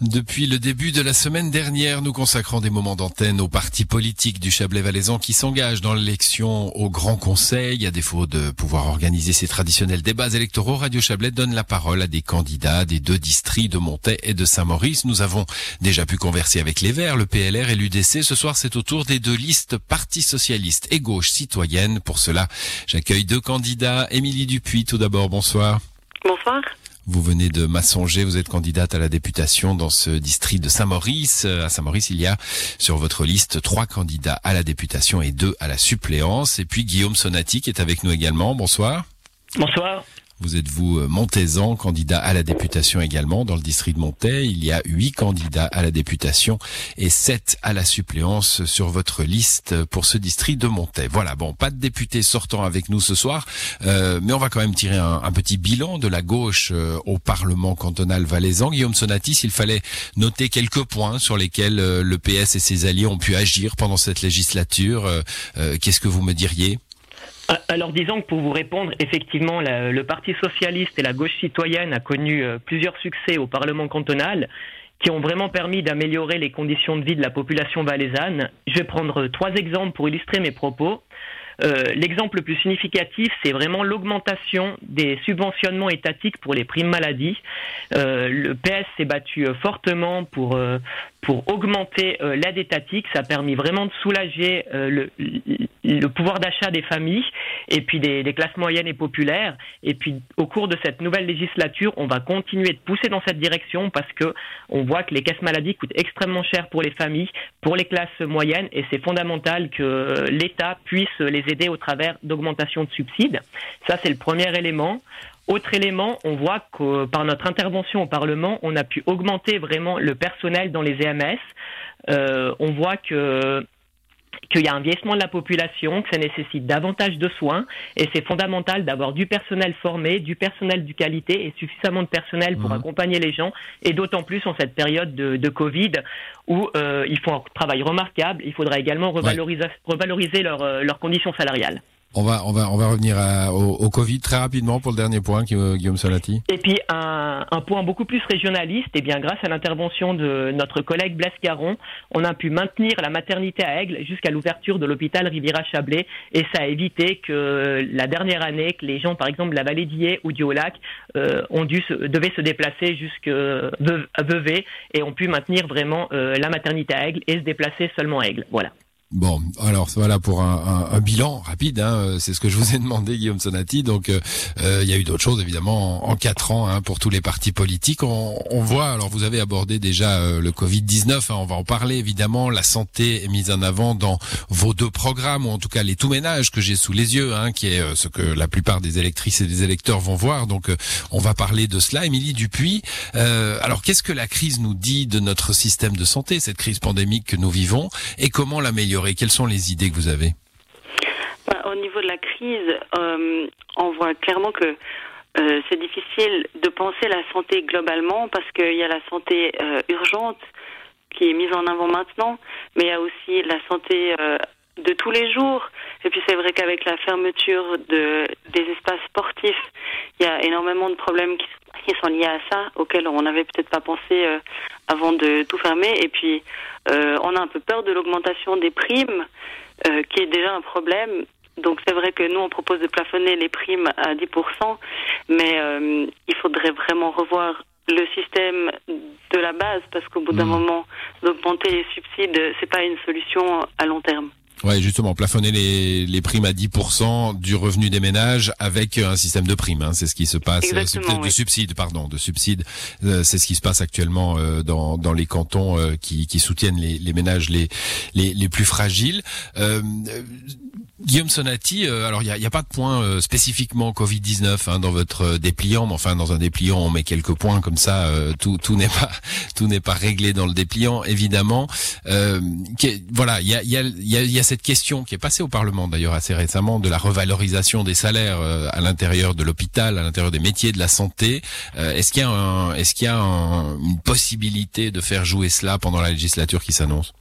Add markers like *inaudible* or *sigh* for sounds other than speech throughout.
Depuis le début de la semaine dernière, nous consacrons des moments d'antenne aux partis politiques du Chablais-Valaisan qui s'engagent dans l'élection au Grand Conseil. À défaut de pouvoir organiser ces traditionnels débats électoraux, Radio Chablais donne la parole à des candidats des deux districts de Montaix et de Saint-Maurice. Nous avons déjà pu converser avec les Verts, le PLR et l'UDC. Ce soir, c'est au tour des deux listes Parti Socialiste et Gauche Citoyenne. Pour cela, j'accueille deux candidats. Émilie Dupuis, tout d'abord, bonsoir. Bonsoir. Vous venez de Massonger, vous êtes candidate à la députation dans ce district de Saint-Maurice. À Saint-Maurice, il y a sur votre liste trois candidats à la députation et deux à la suppléance. Et puis Guillaume Sonati qui est avec nous également. Bonsoir. Bonsoir. Vous êtes vous euh, Montaisan, candidat à la députation également dans le district de Montaix? Il y a huit candidats à la députation et sept à la suppléance sur votre liste pour ce district de Montaix. Voilà, bon, pas de député sortant avec nous ce soir, euh, mais on va quand même tirer un, petit bilan de la gauche euh, au Parlement cantonal valaisan. Guillaume Sonatis, il fallait noter quelques points sur lesquels le PS et ses alliés ont pu agir pendant cette législature. Qu'est-ce que vous me diriez? Alors disons que pour vous répondre, effectivement, le Parti socialiste et la gauche citoyenne a connu euh, plusieurs succès au Parlement cantonal qui ont vraiment permis d'améliorer les conditions de vie de la population valaisanne. Je vais prendre euh, trois exemples pour illustrer mes propos. Euh, L'exemple le plus significatif, c'est vraiment l'augmentation des subventionnements étatiques pour les primes maladie. Euh, le PS s'est battu euh, fortement pour, euh, pour augmenter euh, l'aide étatique. Ça a permis vraiment de soulager euh, le, pouvoir d'achat des familles et puis des, classes moyennes et populaires. Et puis au cours de cette nouvelle législature, on va continuer de pousser dans cette direction parce que on voit que les caisses maladies coûtent extrêmement cher pour les familles, pour les classes moyennes, et c'est fondamental que l'État puisse les aider au travers d'augmentation de subsides. Ça, c'est le premier élément. Autre élément, on voit que par notre intervention au Parlement, on a pu augmenter vraiment le personnel dans les EMS. Euh, on voit que qu'il y a un vieillissement de la population, que ça nécessite davantage de soins, et c'est fondamental d'avoir du personnel formé, du personnel de qualité et suffisamment de personnel pour Mhm. accompagner les gens, et d'autant plus en cette période de, de Covid où euh, ils font un travail remarquable. Il faudra également revaloriser, revaloriser leurs euh, leurs conditions salariales. On va, on va, on va revenir à- au, au Covid très rapidement pour le dernier point, Gu- Guillaume Sonati. Et puis un, un point beaucoup plus régionaliste, et bien grâce à l'intervention de notre collègue Blaise Caron, on a pu maintenir la maternité à Aigle jusqu'à l'ouverture de l'hôpital Riviera-Chablais, et ça a évité que la dernière année, que les gens, par exemple, de la vallée d'Ier ou du Haut-Lac, euh, ont dû se, devaient se déplacer jusque Veu- à Vevey, et ont pu maintenir vraiment euh, la maternité à Aigle et se déplacer seulement à Aigle. Voilà. Bon, alors voilà pour un, un- un bilan rapide. Hein, c'est ce que je vous ai *laughs* demandé, Guillaume Sonati. Donc, euh, euh, il y a eu d'autres choses évidemment en, quatre ans hein, pour tous les partis politiques. On, on voit. Alors, vous avez abordé déjà euh, le Covid 19. on va en parler évidemment. La santé est mise en avant dans vos deux programmes, ou en tout cas les tout ménages que j'ai sous les yeux, hein, qui est euh, ce que la plupart des électrices et des électeurs vont voir. Donc, euh, on va parler de cela. Émilie Dupuis. euh, alors, qu'est-ce que la crise nous dit de notre système de santé, cette crise pandémique que nous vivons, et comment l'améliorer Quelles sont les idées que vous avez Bah, au niveau de la crise, euh, on voit clairement que euh, c'est difficile de penser la santé globalement parce qu'il y a la santé euh, urgente qui est mise en avant maintenant, mais il y a aussi la santé de tous les jours. Et puis c'est vrai qu'avec la fermeture de, des espaces sportifs, il y a énormément de problèmes qui, qui sont liés à ça, auxquels on n'avait peut-être pas pensé euh, avant de tout fermer. Et puis euh, on a un peu peur de l'augmentation des primes, euh, qui est déjà un problème. Donc c'est vrai que nous, on propose de plafonner les primes à 10%, mais euh, il faudrait vraiment revoir le système de la base, parce qu'au bout d'un Mhm. moment, d'augmenter les subsides, c'est pas une solution à long terme. Ouais, justement, plafonner les, les primes à 10% du revenu des ménages avec euh, un système de primes. Hein, c'est ce qui se passe. euh, Exactement, de, oui. subsides, pardon, de subsides. Euh, c'est ce qui se passe actuellement euh, dans, dans les cantons euh, qui, qui soutiennent les, les ménages les, les, les plus fragiles. Euh, Guillaume Sonati, euh, alors il n'y a, y a pas de point euh, spécifiquement Covid-19 hein, dans votre dépliant, mais enfin dans un dépliant on met quelques points comme ça, euh, tout, tout n'est pas tout n'est pas réglé dans le dépliant évidemment. Euh, voilà, il y a, il y, a, il y, a, il y a cette question qui est passée au Parlement d'ailleurs assez récemment de la revalorisation des salaires euh, à l'intérieur de l'hôpital, à l'intérieur des métiers de la santé. Euh, est-ce qu'il y a, une possibilité de faire jouer cela pendant la législature qui s'annonce?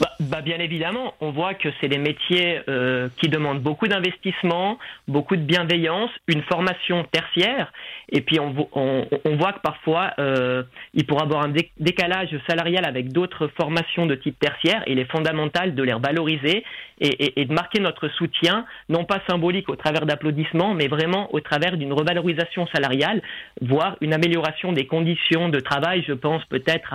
Bah, bah, Bien évidemment, on voit que c'est des métiers euh, qui demandent beaucoup d'investissement, beaucoup de bienveillance, une formation tertiaire, et puis on, voit que parfois euh, il pourra avoir un décalage salarial avec d'autres formations de type tertiaire, il est fondamental de les valoriser et, de marquer notre soutien, non pas symbolique au travers d'applaudissements, mais vraiment au travers d'une revalorisation salariale, voire une amélioration des conditions de travail, je pense peut-être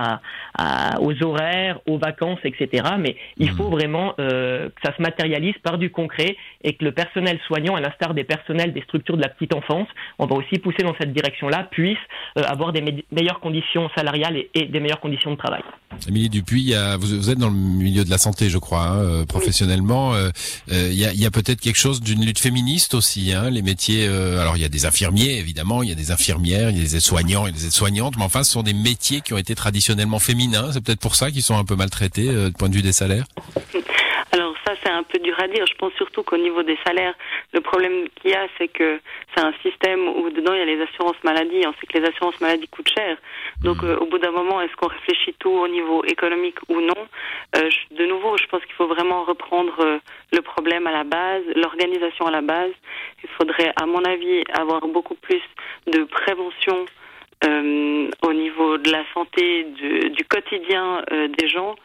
aux horaires, aux vacances, etc. Mais il faut vraiment euh, que ça se matérialise par du concret et que le personnel soignant, à l'instar des personnels des structures de la petite enfance, on va aussi pousser dans cette direction-là, puisse euh, avoir des meilleures conditions salariales et, des meilleures conditions de travail. Émilie Dupuis, vous, êtes dans le milieu de la santé, je crois, hein, euh, professionnellement. Il y a, peut-être quelque chose d'une lutte féministe aussi. Hein, les métiers, alors il y a des infirmiers, évidemment, il y a des infirmières, il y a des aides-soignants et des aides-soignantes, mais enfin, ce sont des métiers qui ont été traditionnellement féminins. C'est peut-être pour ça qu'ils sont un peu maltraités point de vue des salaires *laughs* alors ça, c'est un peu dur à dire. Je pense surtout qu'au niveau des salaires, le problème qu'il y a, c'est que c'est un système où dedans il y a les assurances maladie. On sait que les assurances maladie coûtent cher. Donc mmh. euh, au bout d'un moment, est-ce qu'on réfléchit tout au niveau économique ou non euh, De nouveau, je pense qu'il faut vraiment reprendre euh, le problème à la base, l'organisation à la base. Il faudrait, à mon avis, avoir beaucoup plus de prévention au niveau de la santé, du, du quotidien des gens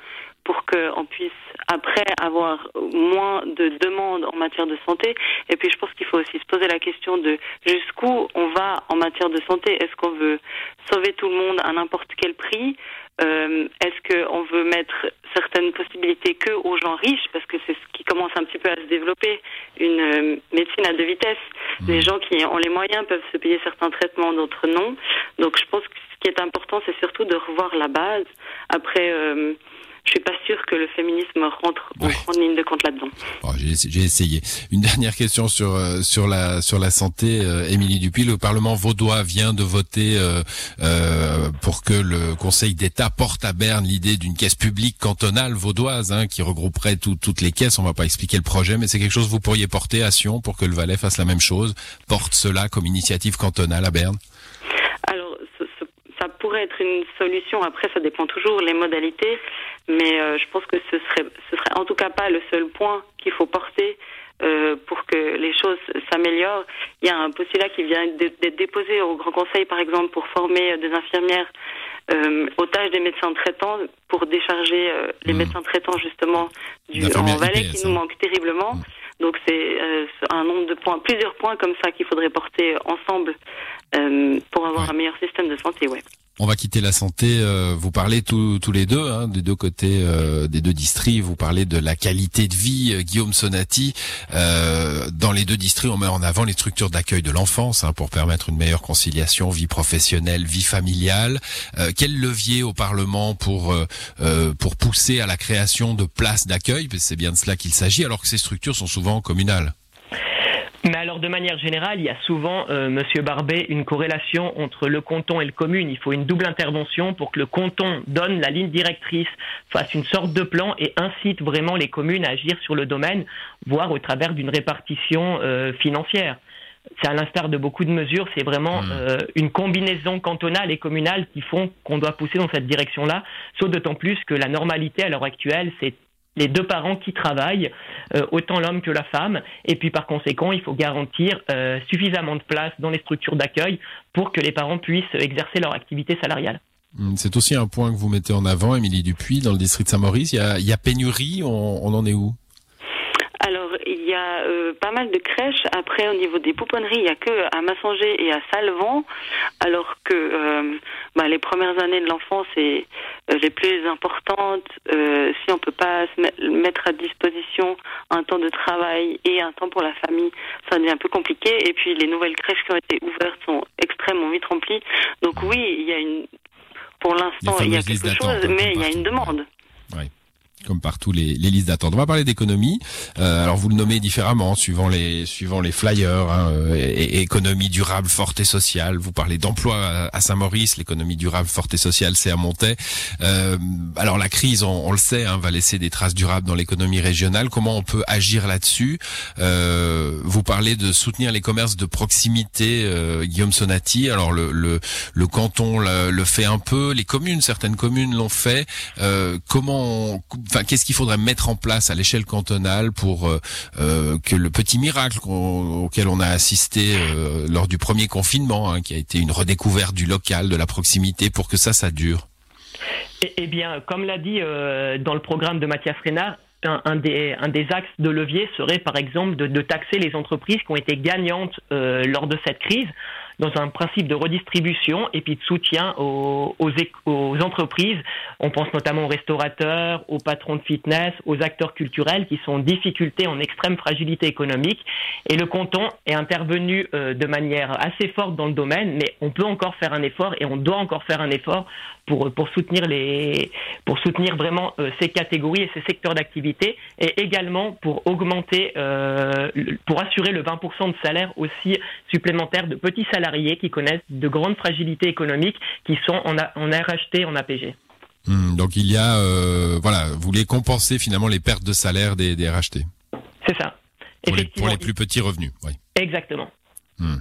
pour qu'on puisse après avoir moins de demandes en matière de santé. Et puis je pense qu'il faut aussi se poser la question de jusqu'où on va en matière de santé. Est-ce qu'on veut sauver tout le monde à n'importe quel prix? Euh, Est-ce qu'on veut mettre certaines possibilités que aux gens riches? Parce que c'est ce qui commence un petit peu à se développer, une euh, médecine à deux vitesses. Mmh. Les gens qui ont les moyens peuvent se payer certains traitements, d'autres non. Donc je pense que ce qui est important, c'est surtout de revoir la base. Après... Euh, je suis pas sûre que le féminisme rentre en grande ligne de compte là-dedans. j'ai essayé. Une dernière question sur euh, sur la sur la santé, euh, Émilie Dupuis. Le Parlement vaudois vient de voter euh, euh, pour que le Conseil d'État porte à Berne l'idée d'une caisse publique cantonale vaudoise hein, qui regrouperait toutes les caisses. On va pas expliquer le projet, mais c'est quelque chose que vous pourriez porter à Sion pour que le Valais fasse la même chose, porte cela comme initiative cantonale à Berne. Pourrait être une solution. Après, ça dépend toujours les modalités. Mais euh, je pense que ce serait, ce serait en tout cas pas le seul point qu'il faut porter euh, pour que les choses s'améliorent. Il y a un postulat qui vient d'être déposé au Grand Conseil, par exemple, pour former des infirmières euh, aux tâches des médecins traitants, pour décharger euh, les mmh. médecins traitants justement du en Valais qui nous manque terriblement. Mmh. Donc c'est un nombre de points, plusieurs points comme ça qu'il faudrait porter ensemble pour avoir un meilleur système de santé. Ouais. On va quitter la santé. Euh, vous parlez tous les deux, hein, des deux côtés, euh, des deux districts. Vous parlez de la qualité de vie. Euh, Guillaume Sonati, dans les deux districts, on met en avant les structures d'accueil de l'enfance hein, pour permettre une meilleure conciliation vie professionnelle, vie familiale. quel levier au Parlement pour pour pousser à la création de places d'accueil? C'est bien de cela qu'il s'agit, alors que ces structures sont souvent communales. Mais alors, de manière générale, il y a souvent, euh, Monsieur Barbet, une corrélation entre le canton et le commune. Il faut une double intervention pour que le canton donne la ligne directrice, fasse une sorte de plan et incite vraiment les communes à agir sur le domaine, voire au travers d'une répartition euh, financière. C'est à l'instar de beaucoup de mesures, c'est vraiment mmh. euh, une combinaison cantonale et communale qui font qu'on doit pousser dans cette direction-là, sauf d'autant plus que la normalité à l'heure actuelle, c'est les deux parents qui travaillent, euh, autant l'homme que la femme, et puis par conséquent, il faut garantir euh, suffisamment de place dans les structures d'accueil pour que les parents puissent exercer leur activité salariale. Hum, c'est aussi un point que vous mettez en avant, Émilie Dupuis, dans le district de Saint-Maurice. Il, y a pénurie, on en est où? A euh, pas mal de crèches. Après, au niveau des pouponneries, il n'y a que à Massanger et à Salvan, alors que euh, bah, les premières années de l'enfance et euh, les plus importantes. si on peut pas se mettre à disposition un temps de travail et un temps pour la famille, ça devient un peu compliqué. Et puis, les nouvelles crèches qui ont été ouvertes sont extrêmement vite remplies. Donc oui, il y a une. Pour l'instant, il y a quelque chose, mais il y a une demande comme partout les, les listes d'attente. On va parler d'économie. Euh, alors vous le nommez différemment suivant les suivant les flyers. Hein, euh, économie durable, forte et sociale. Vous parlez d'emploi à, Saint-Maurice. L'économie durable, forte et sociale, c'est à Montaix. Euh, alors la crise, on, le sait, hein, va laisser des traces durables dans l'économie régionale. Comment on peut agir là-dessus euh, Vous parlez de soutenir les commerces de proximité, euh, Guillaume Sonati. Alors le le, le canton le, le, fait un peu. Les communes, certaines communes l'ont fait. comment qu'est-ce qu'il faudrait mettre en place à l'échelle cantonale pour que le petit miracle auquel on a assisté lors du premier confinement, hein, qui a été une redécouverte du local, de la proximité, pour que ça, ça dure? Eh, eh bien, comme l'a dit dans le programme de Mathias Renard, un, des, axes de levier serait par exemple de, taxer les entreprises qui ont été gagnantes euh, lors de cette crise dans un principe de redistribution et puis de soutien aux, entreprises. On pense notamment aux restaurateurs, aux patrons de fitness, aux acteurs culturels qui sont en difficulté, en extrême fragilité économique. Et le canton est intervenu euh, de manière assez forte dans le domaine, mais on peut encore faire un effort et on doit encore faire un effort pour, pour soutenir les pour soutenir vraiment euh, ces catégories et ces secteurs d'activité et également pour augmenter euh, pour assurer le 20% de salaire aussi supplémentaire de petits salariés salariés qui connaissent de grandes fragilités économiques qui sont en, en RHT, en APG. Hmm, donc il y a, euh, voilà, vous voulez compenser finalement les pertes de salaire des, des RHT. C'est ça. Pour les, pour les, plus petits revenus, oui. Exactement. Hmm.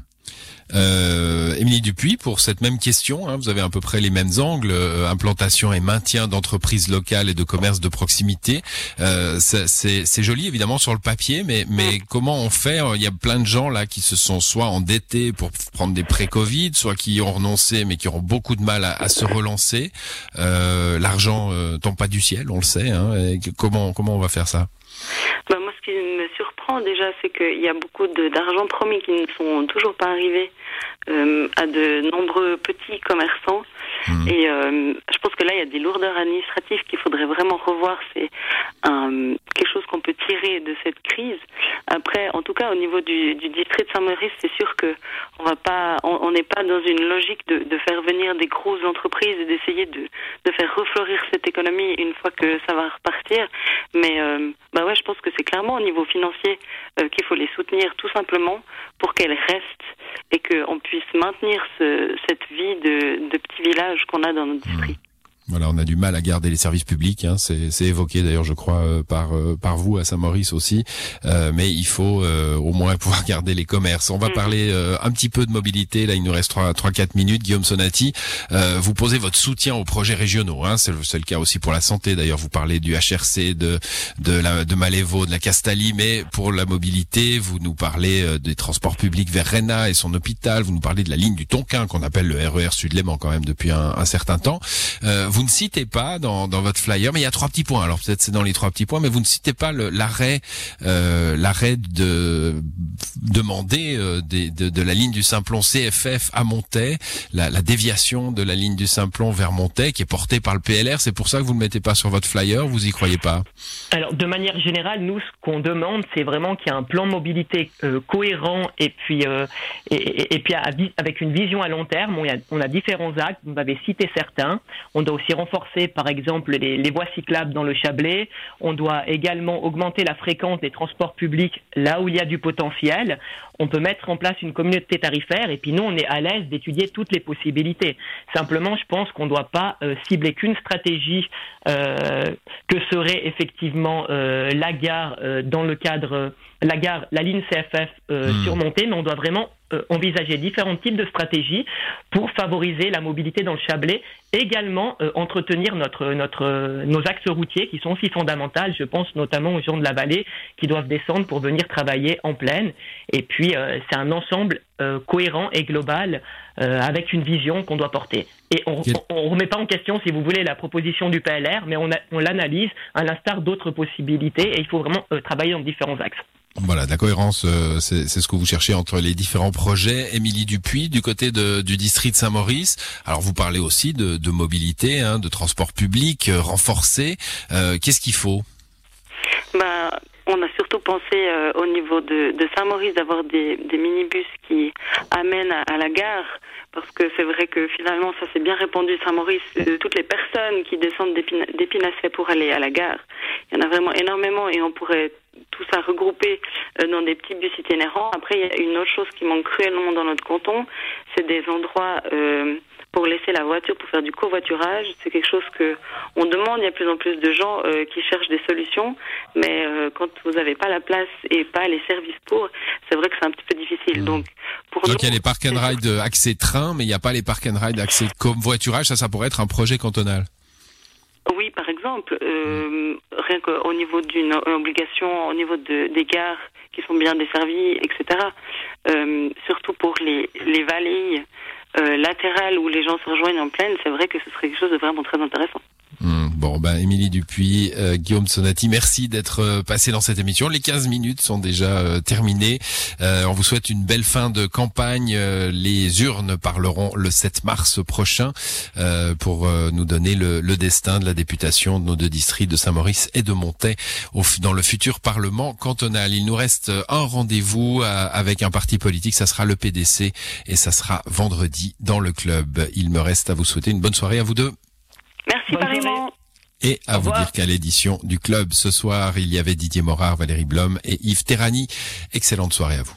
Euh, Émilie Dupuis, pour cette même question, hein, vous avez à peu près les mêmes angles, euh, implantation et maintien d'entreprises locales et de commerces de proximité. Euh, c'est joli évidemment sur le papier, mais, mais comment on fait Il y a plein de gens là qui se sont soit endettés pour prendre des pré-Covid, soit qui ont renoncé mais qui auront beaucoup de mal à, se relancer. Euh, L'argent euh, tombe pas du ciel, on le sait. Hein, comment, comment on va faire ça? Bah, Moi, ce qui me déjà, c'est qu'il y a beaucoup d'argent promis qui ne sont toujours pas arrivés. Euh, à de nombreux petits commerçants. Mmh. Et euh, je pense que là, il y a des lourdeurs administratives qu'il faudrait vraiment revoir. C'est quelque chose qu'on peut tirer de cette crise. Après, en tout cas, au niveau du, du district de Saint-Maurice, c'est sûr que on va pas, on n'est pas dans une logique de, de, faire venir des grosses entreprises et d'essayer de, de, faire refleurir cette économie une fois que ça va repartir. Mais euh, bah ouais, je pense que c'est clairement au niveau financier euh, qu'il faut les soutenir tout simplement pour qu'elles restent et qu'on puisse maintenir ce, cette vie de, de petit village qu'on a dans notre district. Voilà, on a du mal à garder les services publics. Hein. C'est évoqué d'ailleurs, je crois, euh, par euh, par vous à Saint-Maurice aussi. Euh, mais il faut au moins pouvoir *laughs* garder les commerces. On va mm. parler un petit peu de mobilité. Là, il nous reste trois trois quatre minutes. Guillaume Sonati, vous posez votre soutien aux projets régionaux. Hein. C'est le, le, cas aussi pour la santé. D'ailleurs, vous parlez du HRC, de de la de Malévo, de la Castalie. Mais pour la mobilité, vous nous parlez des transports publics vers Rennes et son hôpital. Vous nous parlez de la ligne du Tonkin qu'on appelle le RER e Sud-Léman quand même depuis un, un certain temps vous ne citez pas dans, dans votre flyer, mais il y a trois petits points. Alors peut-être c'est dans les trois petits points, mais vous ne citez pas l'arrêt euh, l'arrêt de demander euh, de, de, la ligne du Simplon CFF à Montaix, la, la, déviation de la ligne du Simplon vers Montaix qui est portée par le PLR. C'est pour ça que vous ne le mettez pas sur votre flyer. Vous y croyez pas? Alors de manière générale, nous ce qu'on demande, c'est vraiment qu'il y ait un plan mobilité euh, cohérent et puis euh, et, et, puis avec une vision à long terme. On a, on a différents actes. Vous avez cité certains. On doit aussi renforcer, par exemple, les, les, voies cyclables dans le Chablais. On doit également augmenter la fréquence des transports publics là où il y a du potentiel. On peut mettre en place une communauté tarifaire et puis nous, on est à l'aise d'étudier toutes les possibilités. Simplement, je pense qu'on ne doit pas euh, cibler qu'une stratégie euh, que serait effectivement euh, la gare dans le cadre la gare, la ligne CFF hmm. surmontée, mais on doit vraiment envisager différents types de stratégies pour favoriser la mobilité dans le Chablais, également euh, entretenir notre, notre, nos axes routiers qui sont aussi fondamentaux. Je pense notamment aux gens de la vallée qui doivent descendre pour venir travailler en plaine. Et puis, c'est un ensemble cohérent et global avec une vision qu'on doit porter. Et on ne remet pas en question, si vous voulez, la proposition du PLR, mais on, on l'analyse à l'instar d'autres possibilités et il faut vraiment travailler dans différents axes. Voilà, la cohérence, euh, c'est ce que vous cherchez entre les différents projets. Émilie Dupuis, du côté de, du district Saint-Maurice. Alors, vous parlez aussi de, de mobilité, hein, de transport public euh, renforcé. Euh, Qu'est-ce qu'il faut? Bah, on a surtout pensé euh, au niveau de, de Saint-Maurice d'avoir des, des minibus qui amènent à, la gare parce que c'est vrai que finalement ça s'est bien répandu Saint-Maurice toutes les personnes qui descendent d'Épinasset pour aller à la gare il y en a vraiment énormément et on pourrait tout ça regroupé euh, dans des petits bus itinérants. Après, il y a une autre chose qui manque cruellement dans notre canton, c'est des endroits euh, pour laisser la voiture, pour faire du covoiturage. C'est quelque chose que on demande. Il y a de plus en plus de gens euh, qui cherchent des solutions, mais quand vous n'avez pas la place et pas les services pour, c'est vrai que c'est un petit peu difficile. Mmh. Donc, pour Donc il y a les park and ride accès train, mais il n'y a pas les park and ride accès covoiturage. Ça, ça pourrait être un projet cantonal. Oui, par exemple, euh, rien qu'au niveau d'une obligation, au niveau de, des gares qui sont bien desservies, etc. Euh, surtout pour les, les vallées euh, latérales où les gens se rejoignent en plaine, c'est vrai que ce serait quelque chose de vraiment très intéressant. Bon, ben Émilie Dupuis, euh, Guillaume Sonati, merci d'être euh, passé dans cette émission. Les 15 minutes sont déjà euh, terminées. on vous souhaite une belle fin de campagne. les urnes parleront le 7 mars prochain pour nous donner le, le, destin de la députation de nos deux districts de Saint-Maurice et de Montaix dans le futur Parlement cantonal. Il nous reste un rendez-vous avec un parti politique, ça sera le PDC et ça sera vendredi dans le club. Il me reste à vous souhaiter une bonne soirée à vous deux. Merci pareillement. Et à vous dire qu'à l'édition du club ce soir, il y avait Didier Morard, Valérie Blom et Yves Terrani. Excellente soirée à vous.